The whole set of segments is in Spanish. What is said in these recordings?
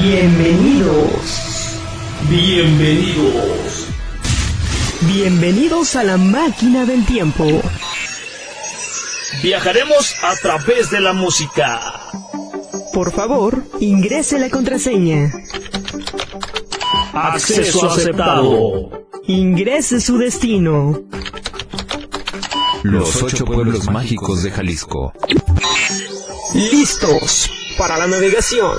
Bienvenidos. Bienvenidos. Bienvenidos a la máquina del tiempo. Viajaremos a través de la música. Por favor, ingrese la contraseña. Acceso aceptado. Ingrese su destino. Los ocho pueblos mágicos de Jalisco. Listos para la navegación.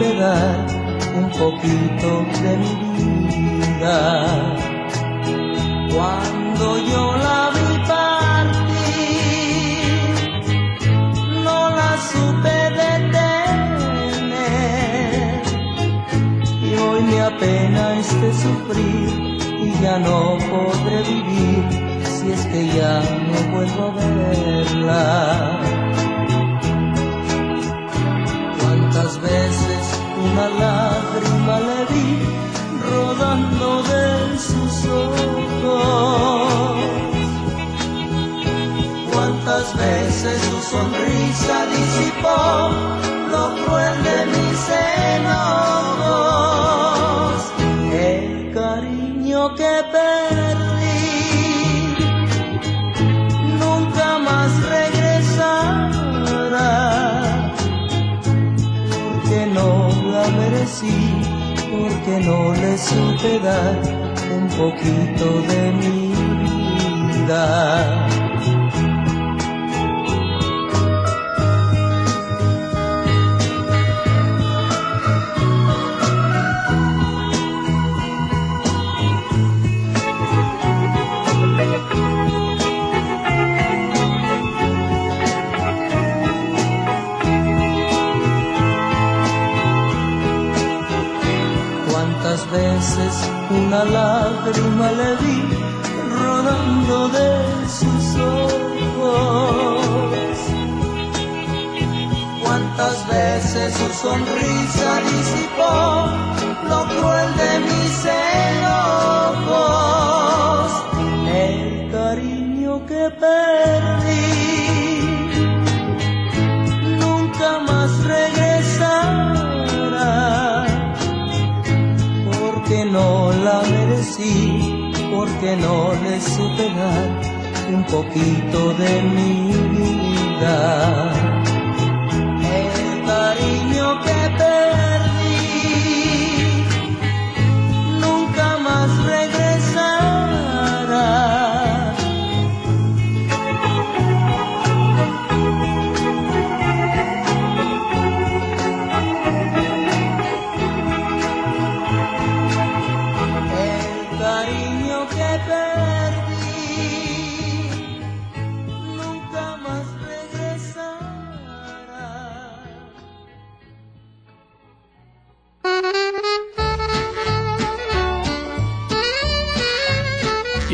Un poquito de mi vida. Cuando yo la vi partir, no la supe detener y hoy me apena este sufrir y ya no podré vivir si es que ya no vuelvo a verla. Una lágrima le vi rodando de sus ojos cuántas veces su sonrisa disipó lo cruel de mis enojos. Porque no le supe dar un poquito de mi vida.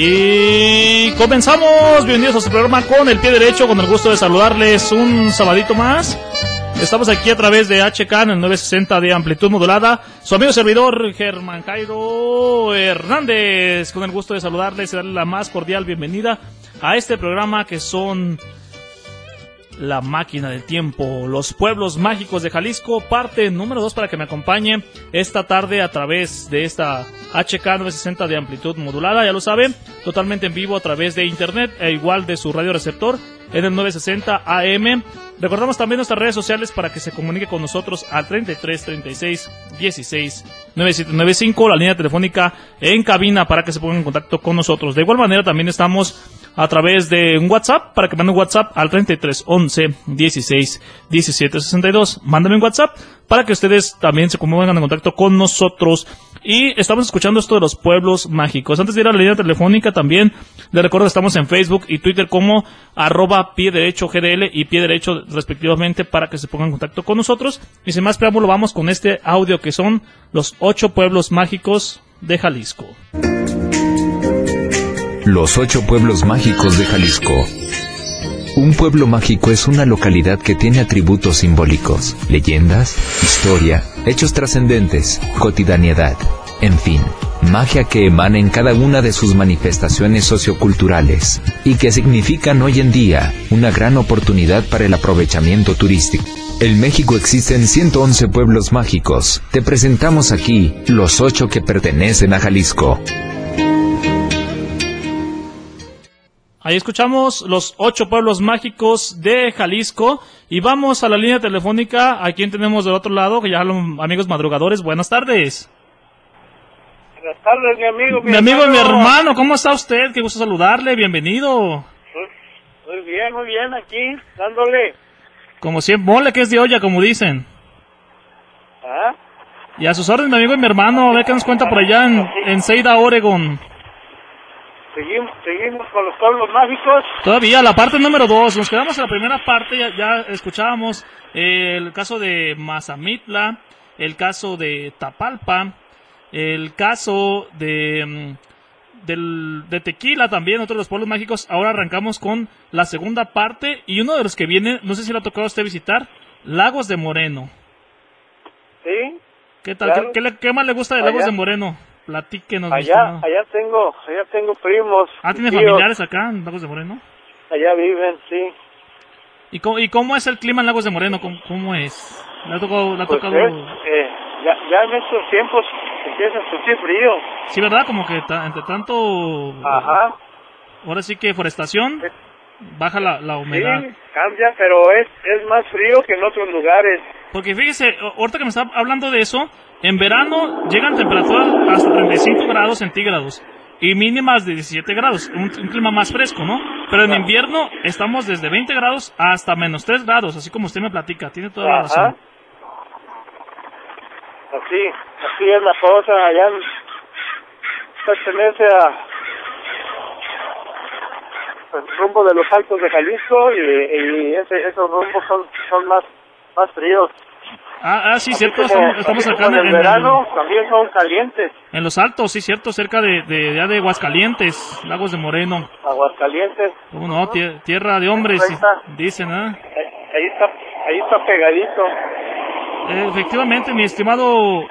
Y comenzamos, bienvenidos a su programa con el pie derecho, con el gusto de saludarles un sabadito más. Estamos aquí a través de HK en el 960 de amplitud modulada. Su amigo servidor Germán Cairo Hernández, con el gusto de saludarles y darle la más cordial bienvenida a este programa que son la máquina del tiempo, los pueblos mágicos de Jalisco, parte número 2 para que me acompañe esta tarde a través de esta HK 960 de amplitud modulada, ya lo saben, totalmente en vivo a través de internet e igual de su radio receptor en el 960 AM. Recordamos también nuestras redes sociales para que se comunique con nosotros al 33 36 16 9795, la línea telefónica en cabina para que se pongan en contacto con nosotros. De igual manera también estamos a través de un WhatsApp para que manden WhatsApp al 33 11 16 17 62. Mándame un WhatsApp para que ustedes también se pongan en contacto con nosotros. Y estamos escuchando esto de los pueblos mágicos. Antes de ir a la línea telefónica también, les recuerdo que estamos en Facebook y Twitter como arroba pie derecho GDL y pie derecho respectivamente para que se pongan en contacto con nosotros. Y sin más preámbulo vamos con este audio que son los ocho pueblos mágicos de Jalisco. Los ocho pueblos mágicos de Jalisco. Un pueblo mágico es una localidad que tiene atributos simbólicos, leyendas, historia, hechos trascendentes, cotidianidad, en fin, magia que emana en cada una de sus manifestaciones socioculturales y que significan hoy en día una gran oportunidad para el aprovechamiento turístico. En México existen 111 pueblos mágicos. Te presentamos aquí los ocho que pertenecen a Jalisco. Ahí escuchamos los ocho pueblos mágicos de Jalisco y vamos a la línea telefónica. ¿A quién tenemos del otro lado? Que ya los amigos madrugadores. Buenas tardes. Buenas tardes, mi amigo. Mi, amigo y mi hermano, ¿cómo está usted? Qué gusto saludarle. Bienvenido. Muy bien, muy bien, aquí, dándole. Como siempre, mole que es de olla, como dicen. ¿Ah? Y a sus órdenes, mi amigo y mi hermano, a ver qué nos cuenta por allá en, en Seida, Oregon. Seguimos, seguimos con los pueblos mágicos. Todavía, la parte número dos. Nos quedamos en la primera parte, ya, ya escuchábamos eh, el caso de Mazamitla, el caso de Tapalpa, el caso de, mm, del, de Tequila también, otro de los pueblos mágicos. Ahora arrancamos con la segunda parte y uno de los que viene, no sé si le ha tocado a usted visitar, Lagos de Moreno. Sí. ¿Qué tal? Claro. ¿Qué, qué le- qué más le gusta de Allá. Lagos de Moreno? Platíquenos. Allá, allá tengo, allá tengo primos. Ah, ¿tiene tíos. familiares acá en Lagos de Moreno? Allá viven, sí. ¿Y cómo, ¿Y cómo es el clima en Lagos de Moreno? ¿Cómo, cómo es? ¿Le ha tocado? le ha Pues tocado... es, eh, ya, ya en estos tiempos empieza a sentir frío. Sí, ¿verdad? Como que ta- entre tanto... Ajá. Ahora sí que forestación, baja la, la Sí, humedad. cambia, pero es, es más frío que en otros lugares. Porque fíjese, ahorita que me está hablando de eso, en verano llegan temperaturas hasta 35 grados centígrados y mínimas de 17 grados, un, un clima más fresco, ¿no? Pero en invierno estamos desde 20 grados hasta menos 3 grados, así como usted me platica, tiene toda la Ajá. razón. Así, así es la cosa. Allá en- pertenece a el rumbo de los altos de Jalisco y, y ese, esos rumbos son, son más, más fríos. Ah, ah, sí, Así cierto, como- estamos, acá en, el en- verano también son calientes. en los altos, sí, cierto, cerca de, de, de Aguascalientes, Lagos de Moreno. Aguascalientes. ¿Cómo no? Tie- tierra de hombres, dicen, ¿ah? Ahí, ahí está, ahí está pegadito. Efectivamente, mi estimado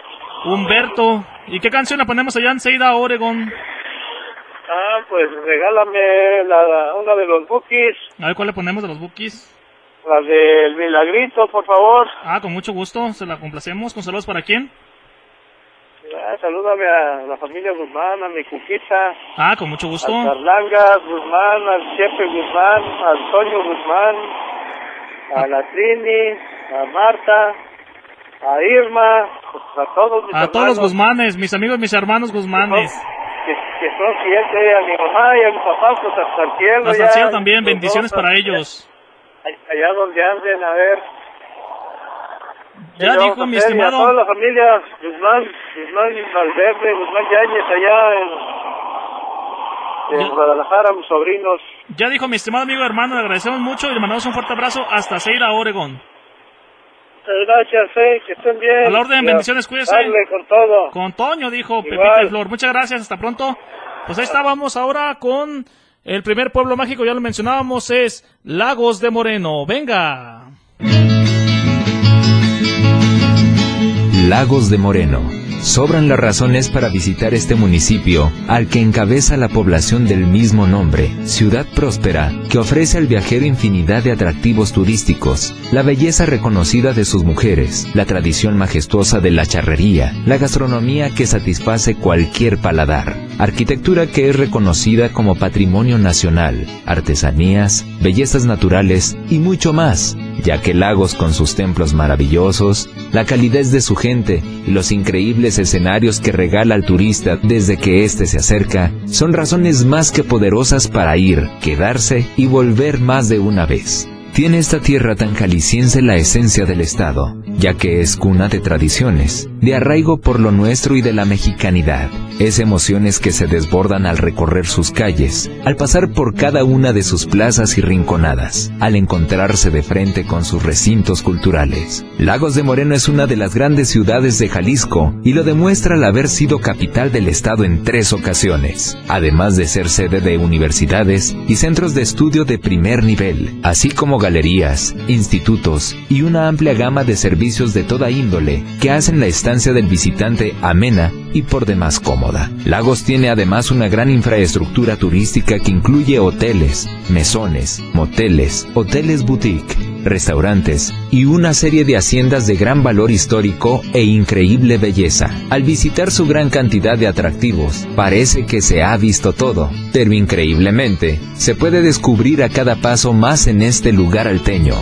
Humberto. ¿Y qué canción le ponemos allá en Seida, Oregon? Ah, pues regálame la, una de los bookies, A ver cuál le ponemos de los bookies. La del milagrito, por favor. Ah, con mucho gusto, se la complacemos. ¿Con saludos para quién? Ah, salúdame a la familia Guzmán, a mi cuquita. Ah, con mucho gusto. Al Carlangas Guzmán, al Chepe Guzmán, al Toño Guzmán, a la Trini, a Marta, a Irma, a todos mis A todos los Guzmanes, mis amigos, mis hermanos Guzmanes. Que, que son clientes, a mi mamá y a mi papá, pues hasta el cielo. Hasta el cielo también, bendiciones para ellos. Allá donde anden, a ver. Ya dijo mi y A toda estimado. la familia Guzmán, Guzmán Valverde, Guzmán Yáñez, allá en, en. Guadalajara, mis sobrinos. Ya dijo mi estimado amigo hermano, le agradecemos mucho y le mandamos un fuerte abrazo hasta Oregon. Muchas gracias, eh, que estén bien. A la orden, bendiciones, cuídese. Darle con todo. Con Toño, dijo. Pepita y Flor. Muchas gracias, hasta pronto. Pues ahí estábamos ahora con el primer pueblo mágico, ya lo mencionábamos, es Lagos de Moreno. Venga. Lagos de Moreno. Sobran las razones para visitar este municipio, al que encabeza la población del mismo nombre, ciudad próspera, que ofrece al viajero infinidad de atractivos turísticos, la belleza reconocida de sus mujeres, la tradición majestuosa de la charrería, la gastronomía que satisface cualquier paladar, arquitectura que es reconocida como patrimonio nacional, artesanías, bellezas naturales y mucho más ya que Lagos con sus templos maravillosos, la calidez de su gente y los increíbles escenarios que regala al turista desde que éste se acerca, son razones más que poderosas para ir, quedarse y volver más de una vez. Tiene esta tierra tan jalisciense la esencia del Estado, ya que es cuna de tradiciones, de arraigo por lo nuestro y de la mexicanidad. Es emociones que se desbordan al recorrer sus calles, al pasar por cada una de sus plazas y rinconadas, al encontrarse de frente con sus recintos culturales. Lagos de Moreno es una de las grandes ciudades de Jalisco y lo demuestra al haber sido capital del estado en tres ocasiones, además de ser sede de universidades y centros de estudio de primer nivel, así como galerías, institutos y una amplia gama de servicios de toda índole que hacen la estancia del visitante amena y por demás cómoda. Lagos tiene además una gran infraestructura turística que incluye hoteles, mesones, moteles, hoteles boutique, restaurantes y una serie de haciendas de gran valor histórico e increíble belleza. Al visitar su gran cantidad de atractivos, parece que se ha visto todo, pero increíblemente, se puede descubrir a cada paso más en este lugar alteño.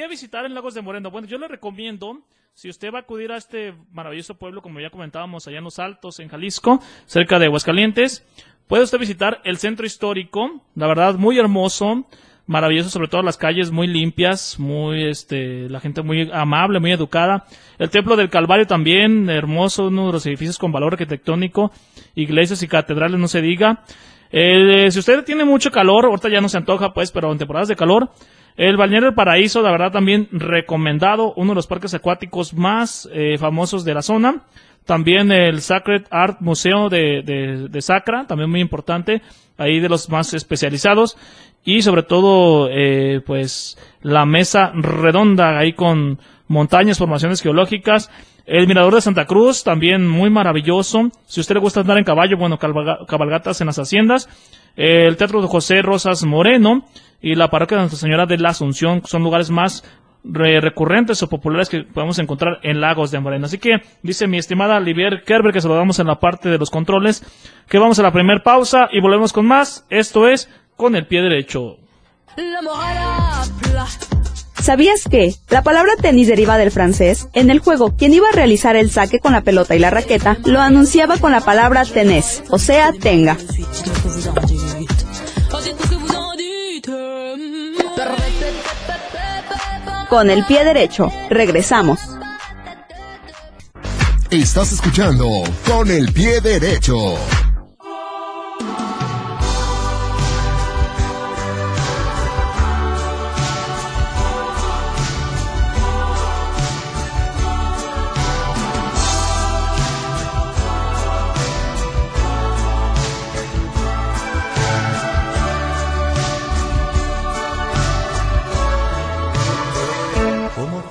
Qué visitar en Lagos de Moreno? Bueno, yo le recomiendo, si usted va a acudir a este maravilloso pueblo, como ya comentábamos, allá en Los Altos, en Jalisco, cerca de Aguascalientes, puede usted visitar el centro histórico, la verdad, muy hermoso, maravilloso, sobre todo las calles muy limpias, muy, este, la gente muy amable, muy educada. El Templo del Calvario también, hermoso, uno de los edificios con valor arquitectónico, iglesias y catedrales, no se diga. Eh, si usted tiene mucho calor, ahorita ya no se antoja, pues, pero en temporadas de calor, el Balneario del Paraíso, la verdad, también recomendado, uno de los parques acuáticos más eh, famosos de la zona. También el Sacred Art Museo de, de, de, Sacra, también muy importante, ahí de los más especializados. Y sobre todo, eh, pues, la mesa redonda ahí con montañas, formaciones geológicas. El Mirador de Santa Cruz, también muy maravilloso. Si usted le gusta andar en caballo, bueno, cabalgatas en las haciendas. El Teatro de José Rosas Moreno y la Parroquia de Nuestra Señora de la Asunción son lugares más recurrentes o populares que podemos encontrar en Lagos de Moreno. Así que dice mi estimada Olivier Kerber que saludamos en la parte de los controles, que vamos a la primera pausa y volvemos con más. Esto es con el pie derecho. ¿Sabías que la palabra tenis deriva del francés? En el juego, quien iba a realizar el saque con la pelota y la raqueta lo anunciaba con la palabra tenés, o sea, tenga. Con el pie derecho, regresamos. Estás escuchando Con el pie derecho.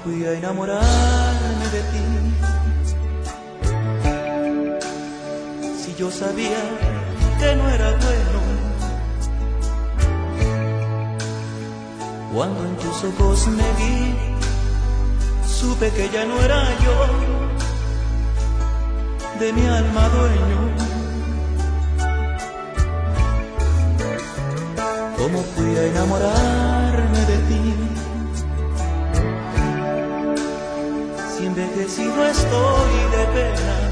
A enamorarme de ti. Si yo sabía que no era bueno, cuando en tus ojos me vi, supe que ya no era yo de mi alma dueño. ¿Cómo fui a enamorarme si envejecido estoy de penas.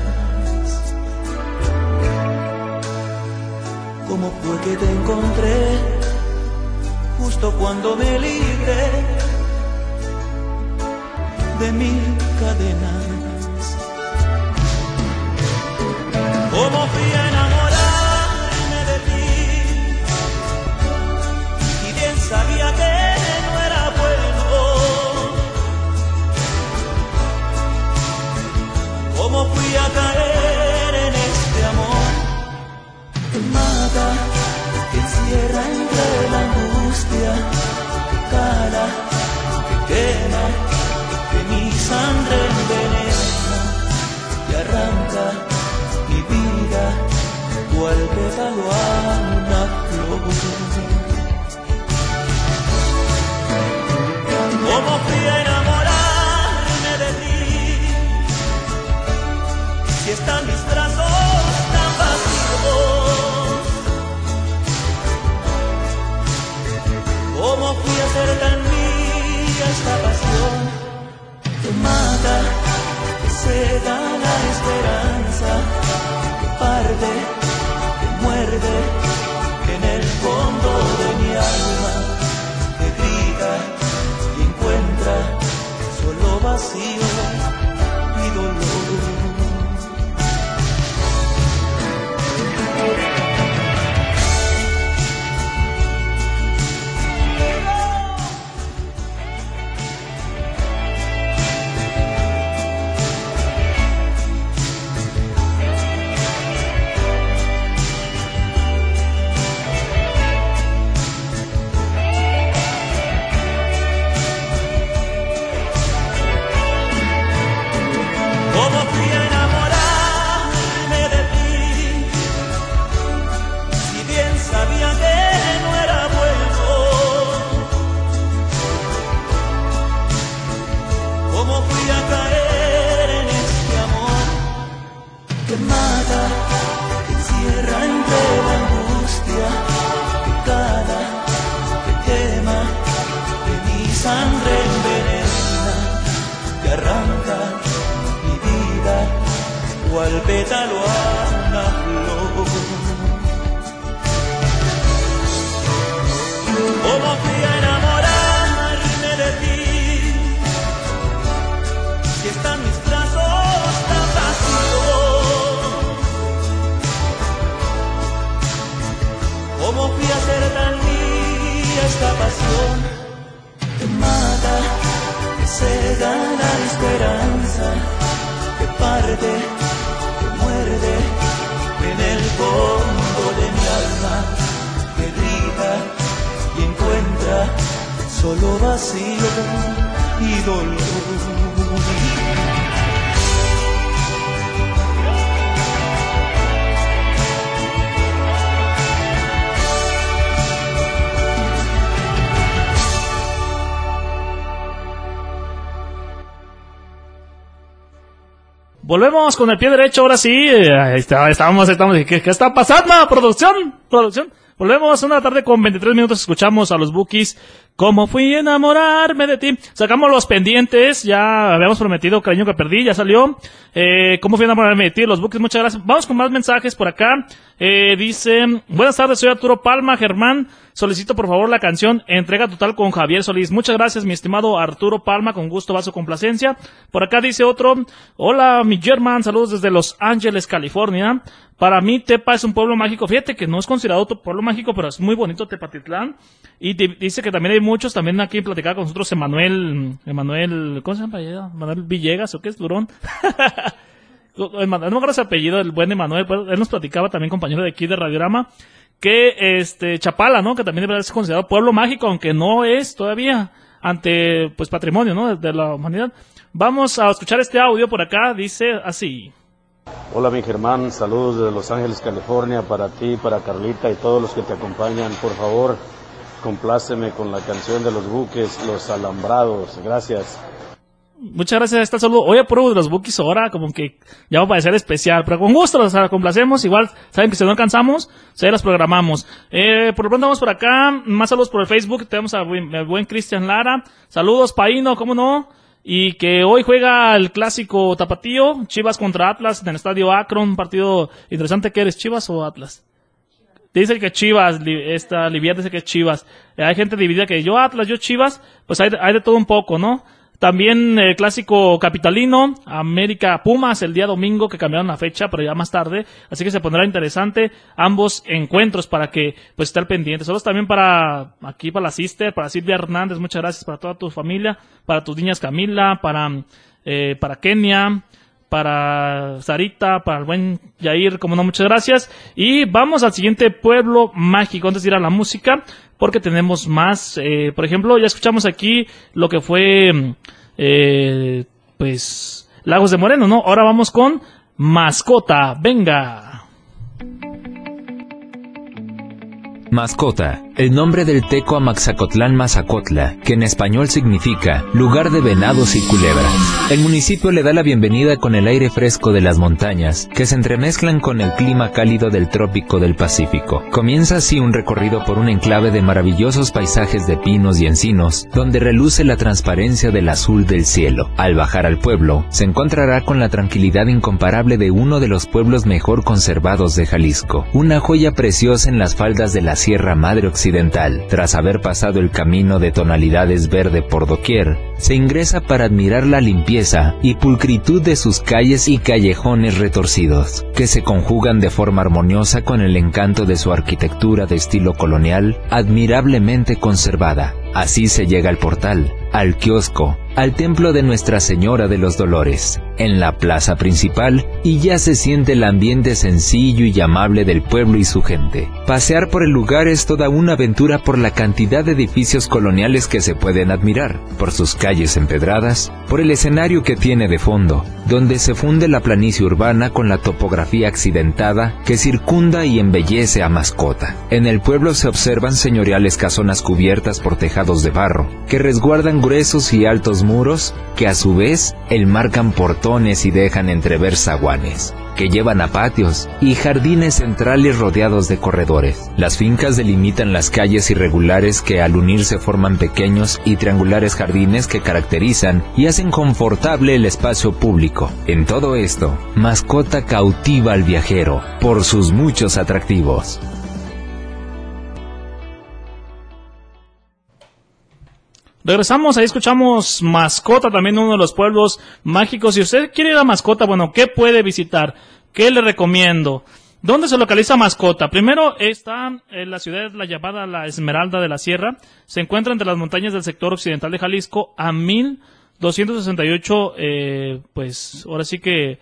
¿Cómo fue que te encontré justo cuando me libré de mil cadenas? ¿Cómo fui a caer en este amor que mata, que encierra entre la angustia, que cala, que quema, que mi sangre envenena y arranca mi vida cual pétalo a una flor. Están mis brazos tan vacíos. ¿Cómo fui a ser tan mía esta pasión que mata, que cega la esperanza, que parte, que muerde esta pasión que mata, que cega la esperanza, que parte, que muerde en el fondo de mi alma, que grita y encuentra solo vacío y dolor. Volvemos con el pie derecho, ahora sí. eh, ahí está, estamos, estamos. ¿Qué, qué está pasando? ¿Producción? ¿Producción? Volvemos una tarde con 23 minutos. Escuchamos a los Bookies. Como fui a enamorarme de ti. Sacamos los pendientes. Ya habíamos prometido cariño que perdí. Ya salió. Eh, ¿Cómo fui a enamorarme de ti? Los Bookies, muchas gracias. Vamos con más mensajes por acá. Eh, dice, buenas tardes, soy Arturo Palma, Germán. Solicito por favor la canción Entrega Total con Javier Solís. Muchas gracias, mi estimado Arturo Palma, con gusto va complacencia. Por acá dice otro, hola mi German, saludos desde Los Ángeles, California. Para mí Tepa es un pueblo mágico. Fíjate que no es considerado otro pueblo mágico, pero es muy bonito Tepatitlán. Y di- dice que también hay muchos, también aquí platicaba con nosotros Emanuel, Emanuel, ¿cómo se llama? Emanuel Villegas, ¿o qué es? Durón. No me acuerdo su apellido, el buen Emanuel, él nos platicaba también, compañero de aquí de Radiograma, que este Chapala, ¿no? Que también ser considerado pueblo mágico, aunque no es todavía ante pues patrimonio, ¿no? De la humanidad. Vamos a escuchar este audio por acá, dice así. Hola mi Germán, saludos desde Los Ángeles, California, para ti, para Carlita y todos los que te acompañan. Por favor, compláceme con la canción de los buques, Los Alambrados. Gracias. Muchas gracias, está saludo. Hoy apruebo de los bookies ahora, como que ya va a parecer especial, pero con gusto los complacemos. Igual, saben que si no alcanzamos, se las programamos. Eh, por lo pronto vamos por acá. Más saludos por el Facebook. Tenemos a buen, al buen Cristian Lara. Saludos, Paino, ¿cómo no? Y que hoy juega el clásico tapatío, Chivas contra Atlas en el estadio Akron. Un partido interesante. ¿Qué eres, Chivas o Atlas? Dice que Chivas, esta Livia dice que es Chivas. Hay gente dividida que yo Atlas, yo Chivas, pues hay, hay de todo un poco, ¿no? También el clásico capitalino, América Pumas, el día domingo que cambiaron la fecha, pero ya más tarde. Así que se pondrá interesante ambos encuentros para que pues estar pendientes. Saludos también para aquí, para la sister, para Silvia Hernández, muchas gracias para toda tu familia, para tus niñas Camila, para, eh, para Kenia, para Sarita, para el buen Yair, como no, muchas gracias. Y vamos al siguiente pueblo mágico antes de ir a la música, porque tenemos más. eh, por ejemplo, ya escuchamos aquí lo que fue, eh, pues, Lagos de Moreno, ¿no? Ahora vamos con Mascota, venga. Mascota, el nombre del teco Amaxacotlán Mazacotla, que en español significa lugar de venados y culebras. El municipio le da la bienvenida con el aire fresco de las montañas, que se entremezclan con el clima cálido del trópico del Pacífico. Comienza así un recorrido por un enclave de maravillosos paisajes de pinos y encinos, donde reluce la transparencia del azul del cielo. Al bajar al pueblo, se encontrará con la tranquilidad incomparable de uno de los pueblos mejor conservados de Jalisco, una joya preciosa en las faldas de la Sierra Madre Occidental. Tras haber pasado el camino de tonalidades verde por doquier, se ingresa para admirar la limpieza y pulcritud de sus calles y callejones retorcidos, que se conjugan de forma armoniosa con el encanto de su arquitectura de estilo colonial, admirablemente conservada. Así se llega al portal, al kiosco, al templo de Nuestra Señora de los Dolores, en la plaza principal, y ya se siente el ambiente sencillo y amable del pueblo y su gente. Pasear por el lugar es toda una aventura por la cantidad de edificios coloniales que se pueden admirar, por sus calles empedradas, por el escenario que tiene de fondo, donde se funde la planicie urbana con la topografía accidentada que circunda y embellece a Mascota. En el pueblo se observan señoriales casonas cubiertas por tejados de barro, que resguardan gruesos y altos muros que a su vez enmarcan portones y dejan entrever zaguanes que llevan a patios y jardines centrales rodeados de corredores. Las fincas delimitan las calles irregulares que al unirse forman pequeños y triangulares jardines que caracterizan y hacen confortable el espacio público. En todo esto, Mascota cautiva al viajero por sus muchos atractivos. Regresamos, ahí escuchamos Mascota, también uno de los pueblos mágicos. Si usted quiere ir a Mascota, bueno, ¿qué puede visitar? ¿Qué le recomiendo? ¿Dónde se localiza Mascota? Primero está en la ciudad la llamada La Esmeralda de la Sierra. Se encuentra entre las montañas del sector occidental de Jalisco a 1268, eh, pues ahora sí que,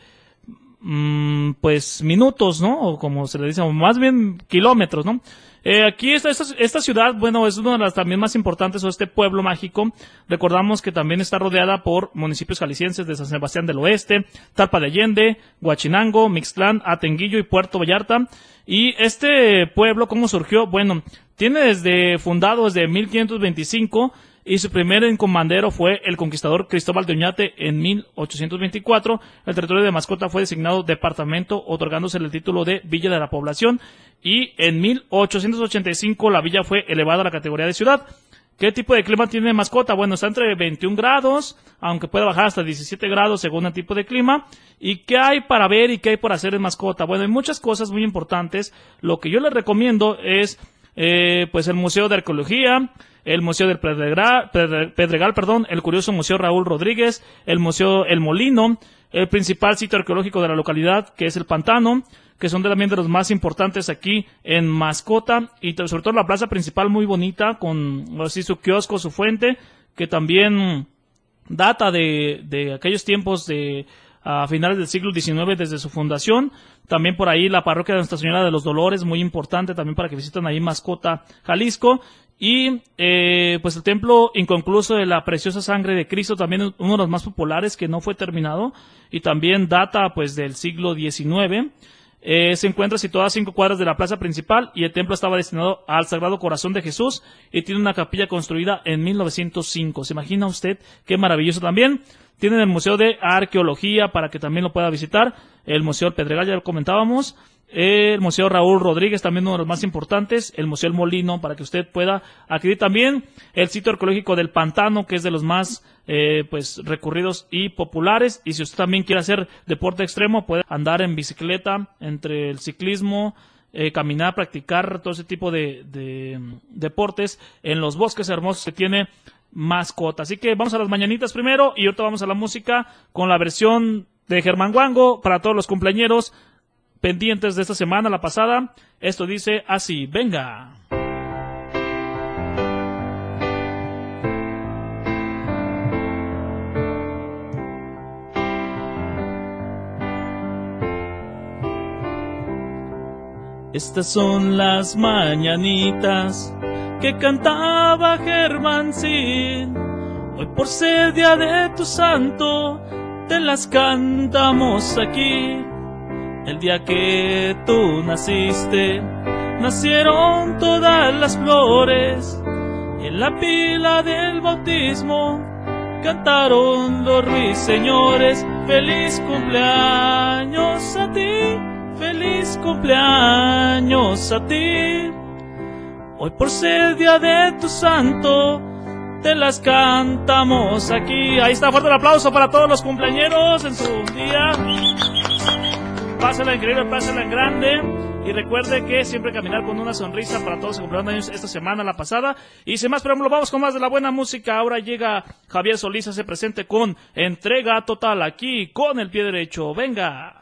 mm, pues minutos, ¿no? O como se le dice, más bien kilómetros, ¿no? Eh, aquí esta, esta, esta, ciudad, bueno, es una de las también más importantes, o este pueblo mágico. Recordamos que también está rodeada por municipios jaliscienses de San Sebastián del Oeste, Talpa de Allende, Huachinango, Mixtlán, Atenguillo y Puerto Vallarta. Y este pueblo, ¿cómo surgió? Bueno, tiene desde fundado desde 1525 y su primer encomandero fue el conquistador Cristóbal de Oñate en 1824. El territorio de Mascota fue designado departamento, otorgándose el título de Villa de la Población y en 1885 la villa fue elevada a la categoría de ciudad. ¿Qué tipo de clima tiene Mascota? Bueno, está entre 21 grados, aunque puede bajar hasta 17 grados según el tipo de clima. ¿Y qué hay para ver y qué hay por hacer en Mascota? Bueno, hay muchas cosas muy importantes. Lo que yo les recomiendo es, eh, pues, el Museo de Arqueología, el Museo del Pedregal, perdón, el curioso Museo Raúl Rodríguez, el Museo El Molino, el principal sitio arqueológico de la localidad, que es el Pantano, que son también de los más importantes aquí en Mascota, y sobre todo la plaza principal muy bonita, con así su kiosco, su fuente, que también data de, de aquellos tiempos de a finales del siglo XIX desde su fundación. También por ahí la parroquia de Nuestra Señora de los Dolores, muy importante también para que visiten ahí Mascota, Jalisco. Y eh, pues el templo inconcluso de la preciosa sangre de Cristo, también uno de los más populares que no fue terminado y también data pues del siglo XIX. Eh, se encuentra situada a cinco cuadras de la plaza principal y el templo estaba destinado al Sagrado Corazón de Jesús y tiene una capilla construida en 1905. ¿Se imagina usted qué maravilloso también? Tienen el Museo de Arqueología para que también lo pueda visitar, el Museo del Pedregal, ya lo comentábamos, el Museo Raúl Rodríguez, también uno de los más importantes, el Museo El Molino, para que usted pueda adquirir también el sitio arqueológico del Pantano, que es de los más eh, pues recurridos y populares. Y si usted también quiere hacer deporte extremo, puede andar en bicicleta, entre el ciclismo, eh, caminar, practicar todo ese tipo de, de, deportes en los bosques hermosos que tiene mascota. Así que vamos a las mañanitas primero y ahorita vamos a la música con la versión de Germán Guango para todos los cumpleañeros pendientes de esta semana, la pasada. Esto dice así, venga. Estas son las mañanitas que cantaba Germán Sin. Hoy por ser día de tu santo, te las cantamos aquí. El día que tú naciste, nacieron todas las flores. En la pila del bautismo cantaron los ruiseñores. Feliz cumpleaños a ti, feliz cumpleaños a ti. Hoy por ser día de tu santo, te las cantamos aquí. Ahí está, fuerte el aplauso para todos los cumpleañeros en su día. Pásala increíble, pásala en grande. Y recuerde que siempre caminar con una sonrisa para todos que años esta semana, la pasada. Y sin más preámbulo, vamos con más de la buena música. Ahora llega Javier Solís, se presente con entrega total aquí, con el pie derecho. Venga.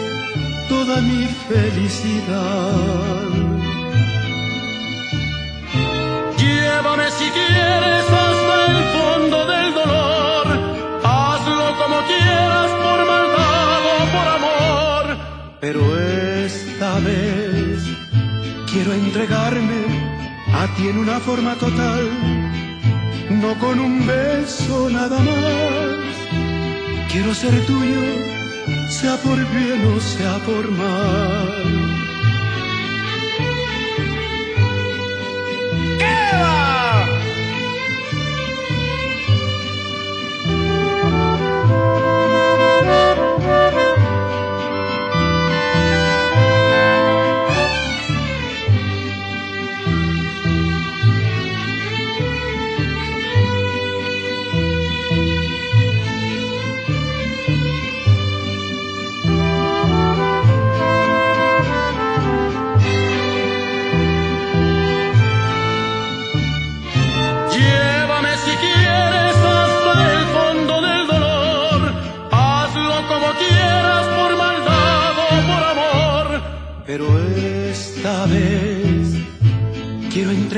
toda mi felicidad. Llévame si quieres hasta el fondo del dolor, hazlo como quieras por maldad o por amor, pero esta vez quiero entregarme a ti en una forma total, no con un beso nada más. Quiero ser tuyo sea por bien o sea por mal.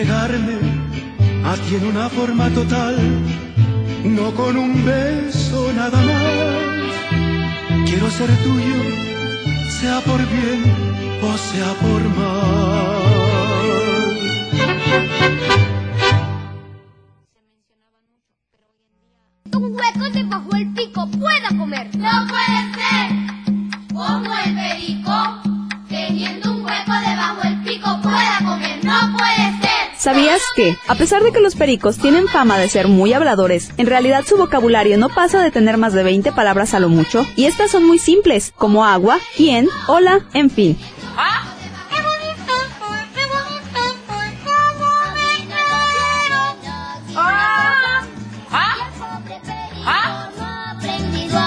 A ti en una forma total, no con un beso nada más. Quiero ser tuyo, sea por bien o sea por mal. Un hueco debajo del pico pueda comer. No puede ¿Sabías que, a pesar de que los pericos tienen fama de ser muy habladores, en realidad su vocabulario no pasa de tener más de 20 palabras a lo mucho? Y estas son muy simples, como agua, quién, hola, en fin.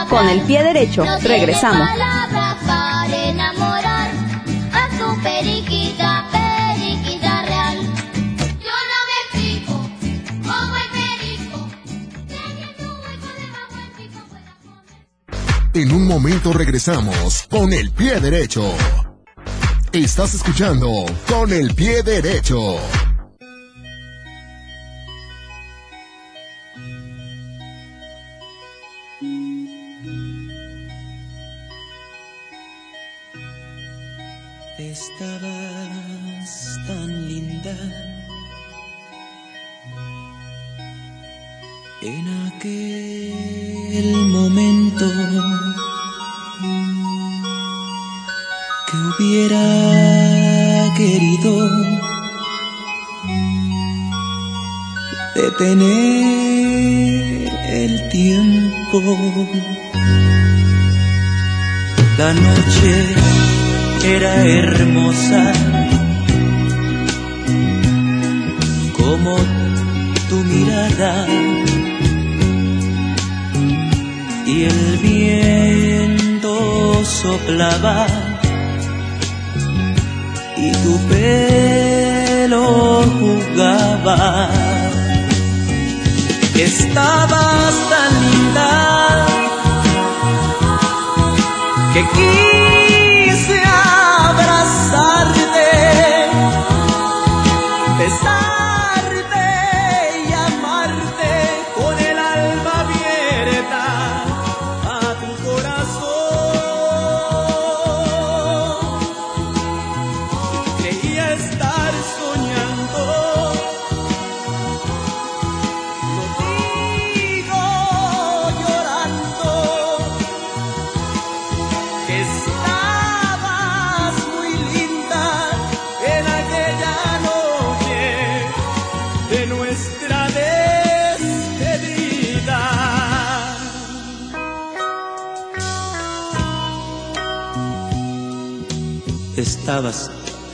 Con el pie derecho, regresamos. En un momento regresamos con el pie derecho. Estás escuchando con el pie derecho. Detener el tiempo. La noche era hermosa como tu mirada y el bien soplaba y tu pelo jugaba. Estabas tan linda que quise abrazarte,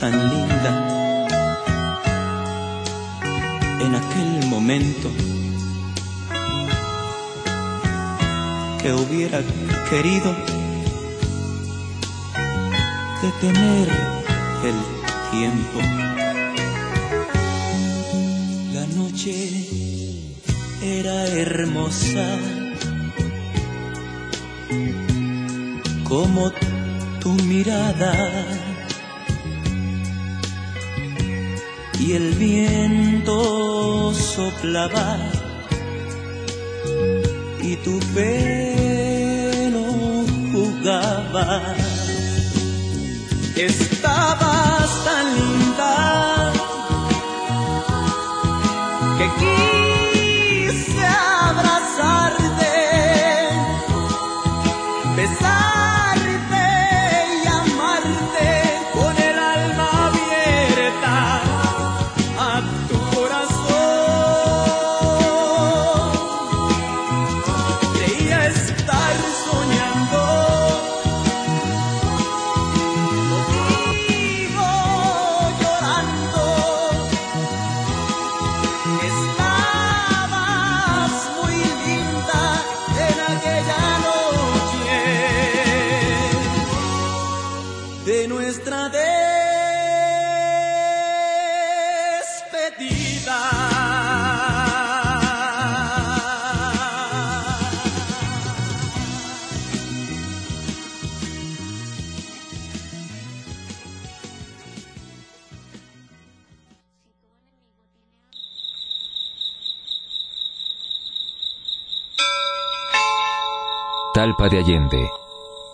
tan linda en aquel momento que hubiera querido detener el tiempo. La noche era hermosa como tu mirada y el viento soplaba y tu pelo jugaba. Estabas tan linda que Talpa de Allende.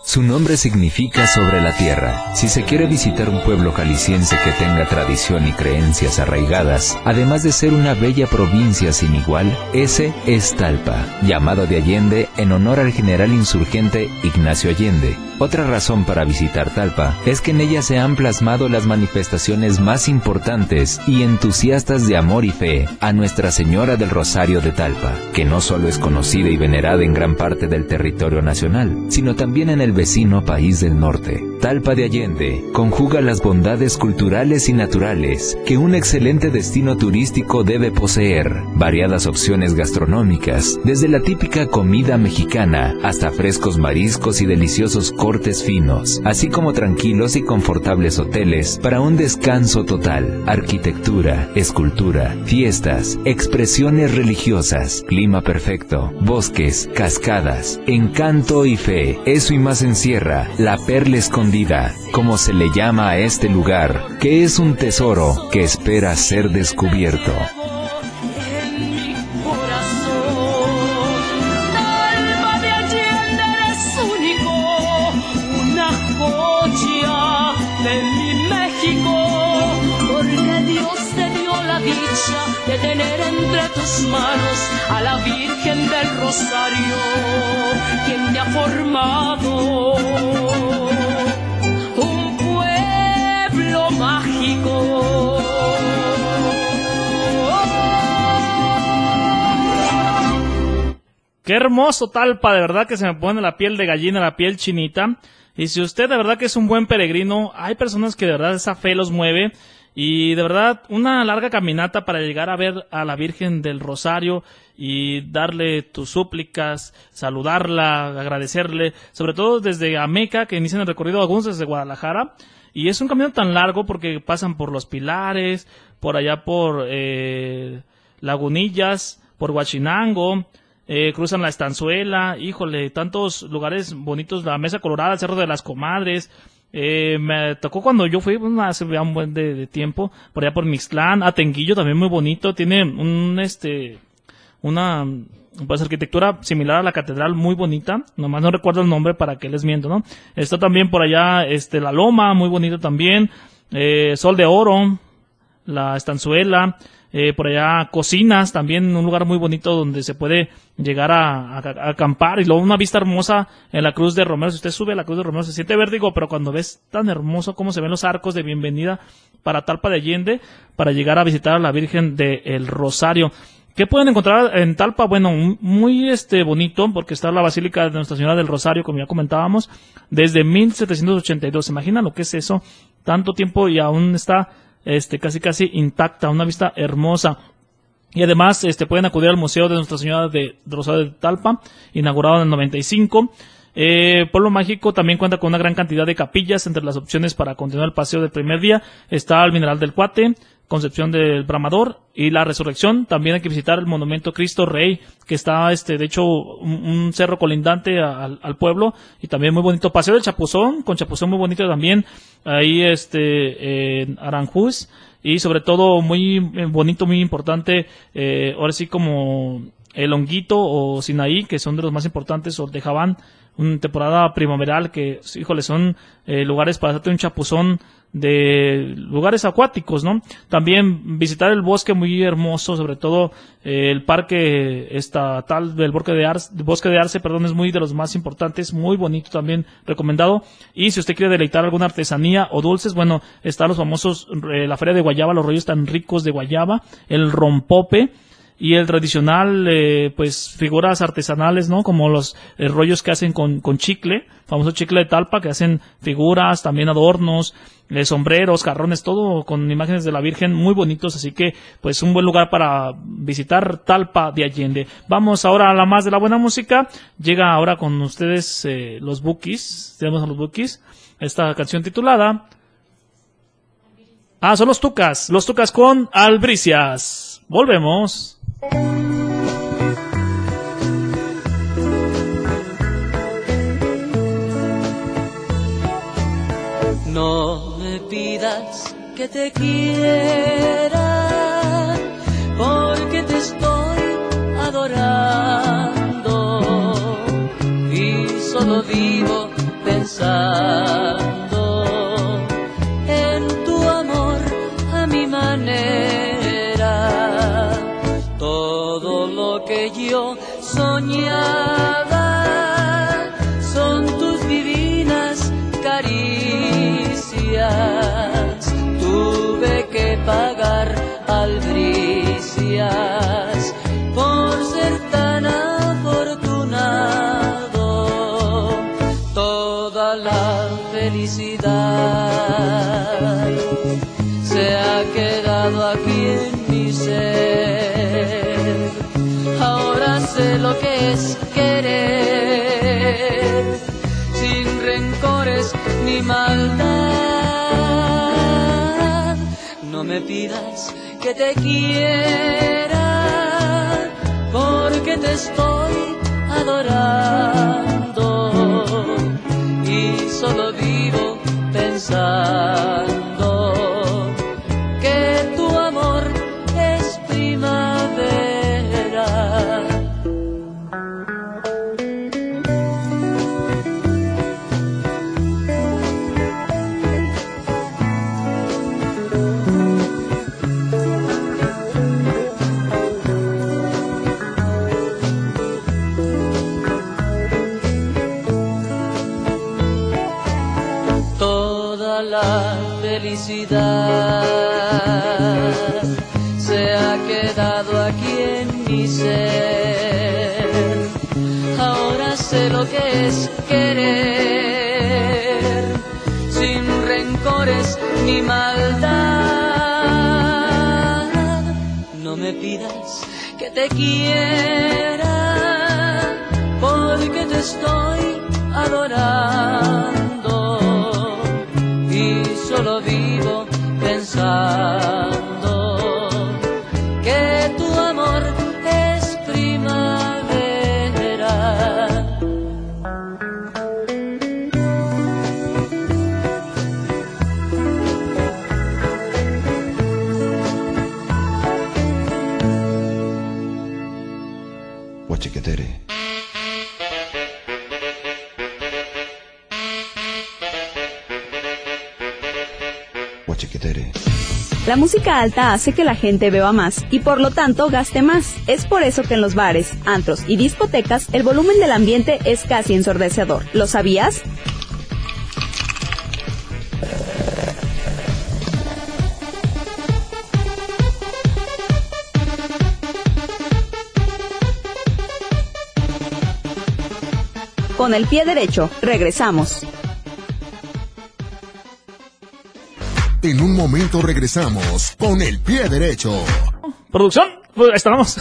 Su nombre significa sobre la tierra. Si se quiere visitar un pueblo jalisciense que tenga tradición y creencias arraigadas, además de ser una bella provincia sin igual, ese es Talpa, llamado de Allende en honor al general insurgente Ignacio Allende. Otra razón para visitar Talpa es que en ella se han plasmado las manifestaciones más importantes y entusiastas de amor y fe a Nuestra Señora del Rosario de Talpa, que no solo es conocida y venerada en gran parte del territorio nacional, sino también en el vecino país del norte. Talpa de Allende conjuga las bondades culturales y naturales que un excelente destino turístico debe poseer, variadas opciones gastronómicas, desde la típica comida mexicana hasta frescos mariscos y deliciosos cortes finos, así como tranquilos y confortables hoteles para un descanso total, arquitectura, escultura, fiestas, expresiones religiosas, clima perfecto, bosques, cascadas, encanto y fe. Eso y más encierra la perla escondida, como se le llama a este lugar, que es un tesoro que espera ser descubierto. de tener entre tus manos a la Virgen del Rosario, quien te ha formado mágico. Qué hermoso Talpa, de verdad que se me pone la piel de gallina, la piel chinita. Y si usted de verdad que es un buen peregrino, hay personas que de verdad esa fe los mueve y de verdad una larga caminata para llegar a ver a la Virgen del Rosario y darle tus súplicas, saludarla, agradecerle, sobre todo desde Ameca, que inician el recorrido algunos desde Guadalajara. Y es un camino tan largo porque pasan por los pilares, por allá por eh, Lagunillas, por Huachinango, eh, cruzan la estanzuela, híjole, tantos lugares bonitos, la Mesa Colorada, Cerro de las Comadres. Eh, me tocó cuando yo fui, hace un buen de, de tiempo, por allá por Mixtlán, Atenguillo también muy bonito, tiene un, este, una, pues arquitectura similar a la catedral, muy bonita, nomás no recuerdo el nombre para que les miento, ¿no? Está también por allá, este, la Loma, muy bonito también, eh, Sol de Oro, la Estanzuela, eh, por allá Cocinas, también un lugar muy bonito donde se puede llegar a, acampar y luego una vista hermosa en la Cruz de Romero. Si usted sube a la Cruz de Romero se siente vértigo, pero cuando ves tan hermoso cómo se ven los arcos de bienvenida para Talpa de Allende, para llegar a visitar a la Virgen del Rosario. ¿Qué pueden encontrar en Talpa? Bueno, muy este bonito, porque está la Basílica de Nuestra Señora del Rosario, como ya comentábamos, desde 1782. ¿Se imaginan lo que es eso? Tanto tiempo y aún está este casi casi intacta, una vista hermosa. Y además, este, pueden acudir al Museo de Nuestra Señora de Rosario de Talpa, inaugurado en el 95. Eh, Pueblo Mágico también cuenta con una gran cantidad de capillas. Entre las opciones para continuar el paseo del primer día está el Mineral del Cuate, Concepción del Bramador y la Resurrección. También hay que visitar el Monumento Cristo Rey, que está, este, de hecho, un, cerro colindante al, al pueblo y también muy bonito. Paseo del Chapuzón, con Chapuzón muy bonito también. Ahí, este, en Aranjuez y sobre todo muy eh, bonito, muy importante, eh, ahora sí como el Honguito o Sinaí, que son de los más importantes, o de Javán, una temporada primaveral que, híjole, son eh, lugares para hacerte un chapuzón de lugares acuáticos, ¿no? También visitar el bosque muy hermoso, sobre todo eh, el parque estatal del bosque de Arce, bosque de Arce, perdón, es muy de los más importantes, muy bonito también, recomendado. Y si usted quiere deleitar alguna artesanía o dulces, bueno, están los famosos, eh, la feria de Guayaba, los rollos tan ricos de Guayaba, el rompope, y el tradicional, eh, pues figuras artesanales, ¿no? Como los eh, rollos que hacen con, con chicle, famoso chicle de talpa, que hacen figuras, también adornos, eh, sombreros, jarrones, todo con imágenes de la Virgen muy bonitos, así que pues un buen lugar para visitar Talpa de Allende. Vamos ahora a la más de la buena música. Llega ahora con ustedes eh, los Bookies, tenemos a los Bookies, esta canción titulada Ah, son los Tucas, los Tucas con Albricias. Volvemos. No me pidas que te quiera, porque te estoy adorando y solo vivo pensando pagar albricias por ser tan afortunado. Toda la felicidad se ha quedado aquí en mi ser. Ahora sé lo que es querer, sin rencores ni maldad. No me pidas que te quiera, porque te estoy adorando. Y solo vivo pensando se ha quedado aquí en mi ser. Ahora sé lo que es querer, sin rencores ni maldad. No me pidas que te quiera, porque te estoy adorando. y solo La música alta hace que la gente beba más y por lo tanto gaste más. Es por eso que en los bares, antros y discotecas el volumen del ambiente es casi ensordecedor. ¿Lo sabías? Con el pie derecho, regresamos. En un momento regresamos con el pie derecho. Producción, pues estamos.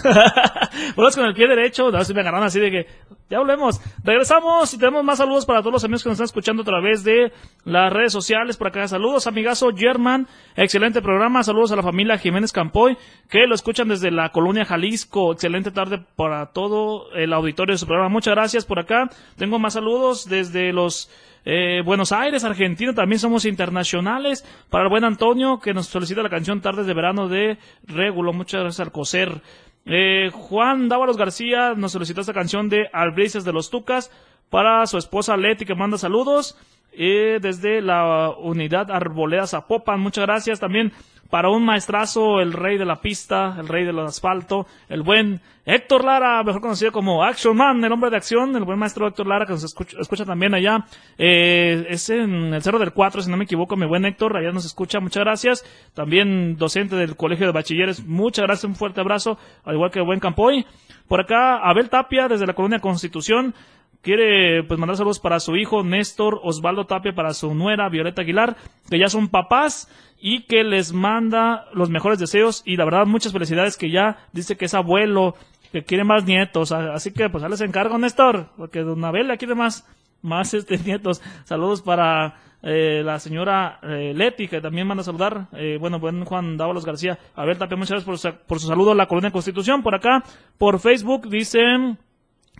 Volvemos con el pie derecho. Ver si me agarran así de que ya volvemos. Regresamos y tenemos más saludos para todos los amigos que nos están escuchando a través de las redes sociales. Por acá, saludos, amigazo German. Excelente programa. Saludos a la familia Jiménez Campoy, que lo escuchan desde la colonia Jalisco. Excelente tarde para todo el auditorio de su programa. Muchas gracias por acá. Tengo más saludos desde los eh, Buenos Aires, Argentina, también somos internacionales. Para el buen Antonio, que nos solicita la canción Tardes de Verano de Régulo. Muchas gracias al coser. Eh, Juan Dávalos García nos solicitó esta canción de Albrices de los Tucas para su esposa Leti, que manda saludos. Eh, desde la unidad Arboleda Zapopan, muchas gracias también para un maestrazo, el rey de la pista, el rey del asfalto, el buen Héctor Lara, mejor conocido como Action Man, el hombre de acción, el buen maestro Héctor Lara, que nos escucha, escucha también allá, eh, es en el Cerro del 4, si no me equivoco, mi buen Héctor, allá nos escucha, muchas gracias, también docente del Colegio de Bachilleres, muchas gracias, un fuerte abrazo, al igual que el buen Campoy, por acá, Abel Tapia, desde la Colonia Constitución, quiere pues mandar saludos para su hijo Néstor Osvaldo Tapia, para su nuera Violeta Aguilar, que ya son papás y que les manda los mejores deseos y la verdad muchas felicidades que ya dice que es abuelo, que quiere más nietos, a- así que pues ya les encargo Néstor, porque don Abel le quiere más, más este nietos. Saludos para eh, la señora eh, Leti, que también manda a saludar. Eh, bueno, buen Juan Dávalos García. Abel Tapia, muchas gracias por, su- por su saludo a la Colonia Constitución. Por acá, por Facebook, dicen...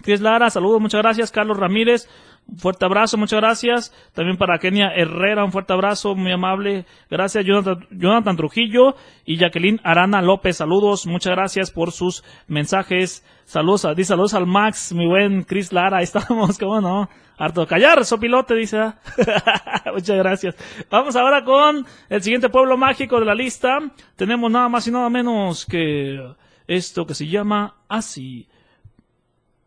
Cris Lara, saludos, muchas gracias. Carlos Ramírez, fuerte abrazo, muchas gracias. También para Kenia Herrera, un fuerte abrazo, muy amable. Gracias, Jonathan, Trujillo y Jacqueline Arana López, saludos, muchas gracias por sus mensajes. Saludos, a, dice saludos al Max, mi buen Cris Lara, ahí estamos, cómo no. Harto callar, sopilote, dice. ¿ah? Muchas gracias. Vamos ahora con el siguiente pueblo mágico de la lista. Tenemos nada más y nada menos que esto que se llama así.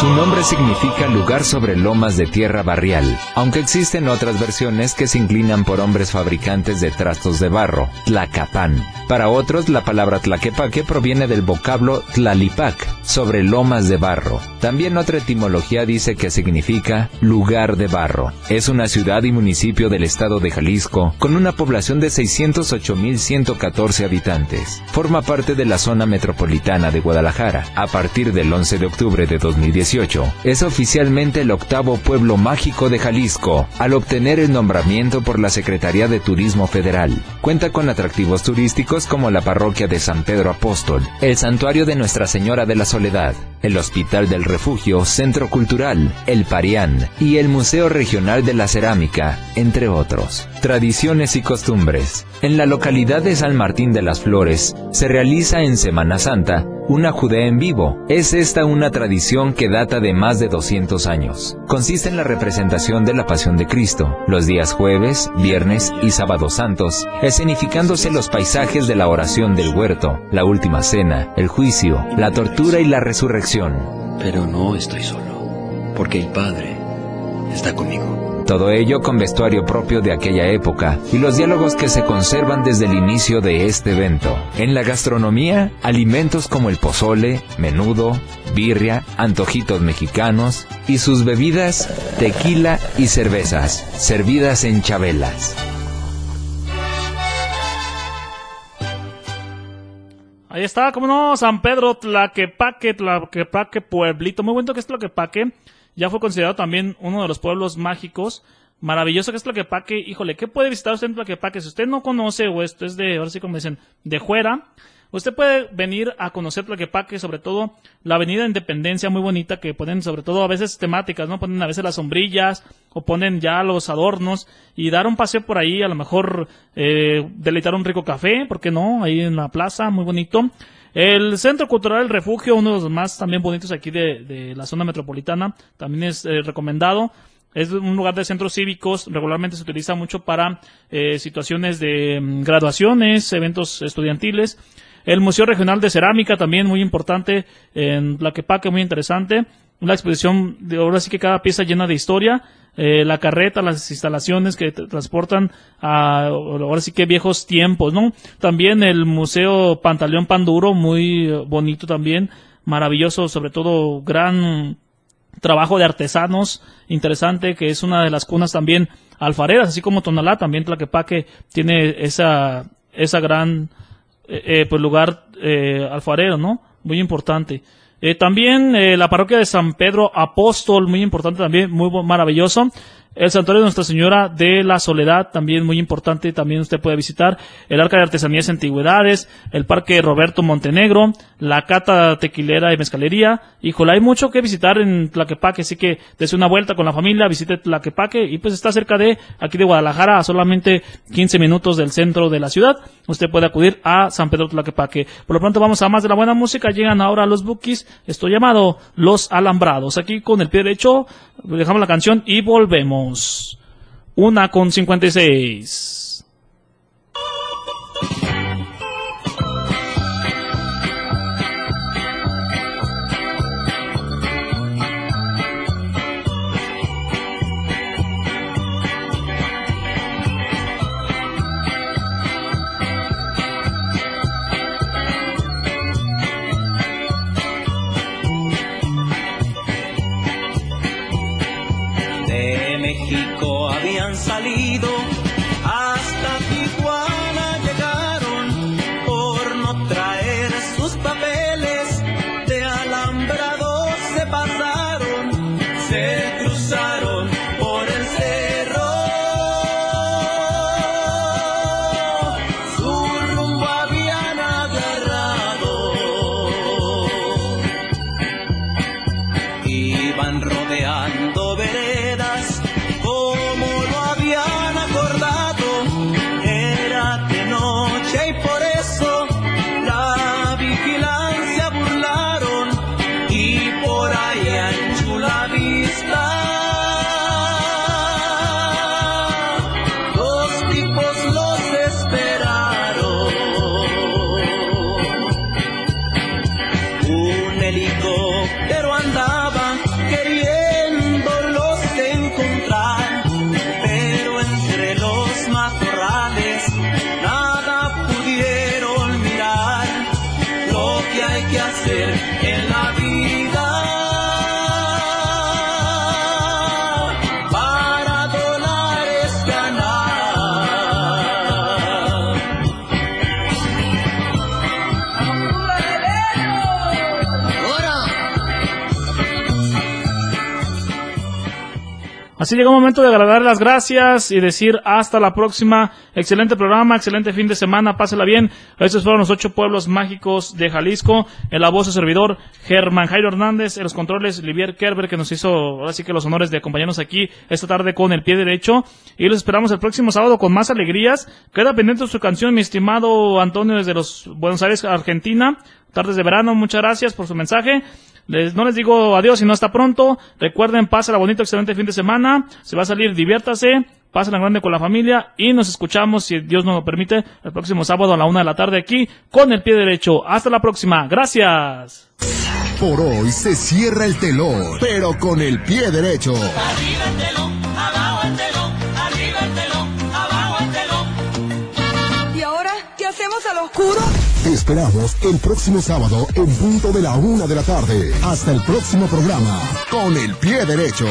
Su nombre significa lugar sobre lomas de tierra barrial, aunque existen otras versiones que se inclinan por hombres fabricantes de trastos de barro, tlacapán. Para otros, la palabra tlaquepaque proviene del vocablo tlalipac, sobre lomas de barro. También otra etimología dice que significa lugar de barro. Es una ciudad y municipio del estado de Jalisco, con una población de 608.114 habitantes. Forma parte de la zona metropolitana de Guadalajara. A partir del 11 de octubre de 2018, es oficialmente el octavo pueblo mágico de Jalisco, al obtener el nombramiento por la Secretaría de Turismo Federal. Cuenta con atractivos turísticos como la parroquia de San Pedro Apóstol, el santuario de Nuestra Señora de la Soledad, el Hospital del Refugio, Centro Cultural, el Parián y el Museo Regional de la Cerámica, entre otros. Tradiciones y costumbres. En la localidad de San Martín de las Flores se realiza en Semana Santa una judea en vivo. Es esta una tradición que data de más de 200 años. Consiste en la representación de la Pasión de Cristo, los días jueves, viernes y sábados santos, escenificándose los paisajes de la oración del huerto, la última cena, el juicio, la tortura y la resurrección. Pero no estoy solo, porque el Padre está conmigo. Todo ello con vestuario propio de aquella época y los diálogos que se conservan desde el inicio de este evento. En la gastronomía, alimentos como el pozole, menudo, birria, antojitos mexicanos y sus bebidas, tequila y cervezas, servidas en chabelas. Ahí está, como no, San Pedro Tlaquepaque, Tlaquepaque, pueblito. Muy bueno que es Tlaquepaque. Ya fue considerado también uno de los pueblos mágicos. Maravilloso que es Tlaquepaque. Híjole, ¿qué puede visitar usted en Tlaquepaque? Si usted no conoce o esto es de, ahora sí como dicen, de fuera, Usted puede venir a conocer Tlaquepaque, sobre todo la Avenida Independencia, muy bonita, que ponen sobre todo a veces temáticas, ¿no? Ponen a veces las sombrillas o ponen ya los adornos y dar un paseo por ahí, a lo mejor eh, deleitar un rico café, ¿por qué no? Ahí en la plaza, muy bonito. El Centro Cultural Refugio, uno de los más también bonitos aquí de, la zona metropolitana, también es eh, recomendado. Es un lugar de centros cívicos, regularmente se utiliza mucho para eh, situaciones de mm, graduaciones, eventos estudiantiles. El Museo Regional de Cerámica, también muy importante, en Tlaquepaque, muy interesante. Una exposición de ahora sí que cada pieza llena de historia. Eh, la carreta, las instalaciones que transportan a ahora sí que viejos tiempos, ¿no? También el Museo Pantaleón Panduro, muy bonito también, maravilloso, sobre todo gran trabajo de artesanos, interesante, que es una de las cunas también alfareras, así como Tonalá, también Tlaquepaque tiene esa, esa gran eh, eh, pues lugar alfarero, ¿no? Muy importante. Eh, también la parroquia de San Pedro Apóstol, muy importante también, muy maravilloso. El santuario de Nuestra Señora de la Soledad, también muy importante, también usted puede visitar. El Arca de Artesanías y Antigüedades, el Parque Roberto Montenegro, la Cata Tequilera y Mezcalería. Híjole, hay mucho que visitar en Tlaquepaque, así que desde una vuelta con la familia, visite Tlaquepaque y pues está cerca de aquí de Guadalajara, a solamente 15 minutos del centro de la ciudad. Usted puede acudir a San Pedro Tlaquepaque. Por lo pronto vamos a más de la buena música. Llegan ahora los bookies, esto llamado Los Alambrados. Aquí con el pie derecho, dejamos la canción y volvemos. Una con 56. Así llegó el momento de dar las gracias y decir hasta la próxima. Excelente programa, excelente fin de semana, pásela bien. Estos fueron los ocho pueblos mágicos de Jalisco. En la servidor, Germán Jairo Hernández. En los controles, Livier Kerber, que nos hizo ahora sí que los honores de acompañarnos aquí esta tarde con el pie derecho. Y los esperamos el próximo sábado con más alegrías. Queda pendiente su canción, mi estimado Antonio, desde los Buenos Aires, Argentina. Tardes de verano, muchas gracias por su mensaje no les digo adiós, sino hasta pronto. Recuerden, pásenla bonito, excelente fin de semana. Se va a salir, diviértase, pásenla grande con la familia y nos escuchamos, si Dios nos lo permite, el próximo sábado a la una de la tarde aquí con el pie derecho. Hasta la próxima. Gracias. Por hoy se cierra el telón, pero con el pie derecho. Arriba el telón, abajo el telón, arriba el telón, abajo el telón. ¿Y ahora qué hacemos a al oscuro? Esperamos el próximo sábado en punto de la una de la tarde. Hasta el próximo programa. Con el pie derecho.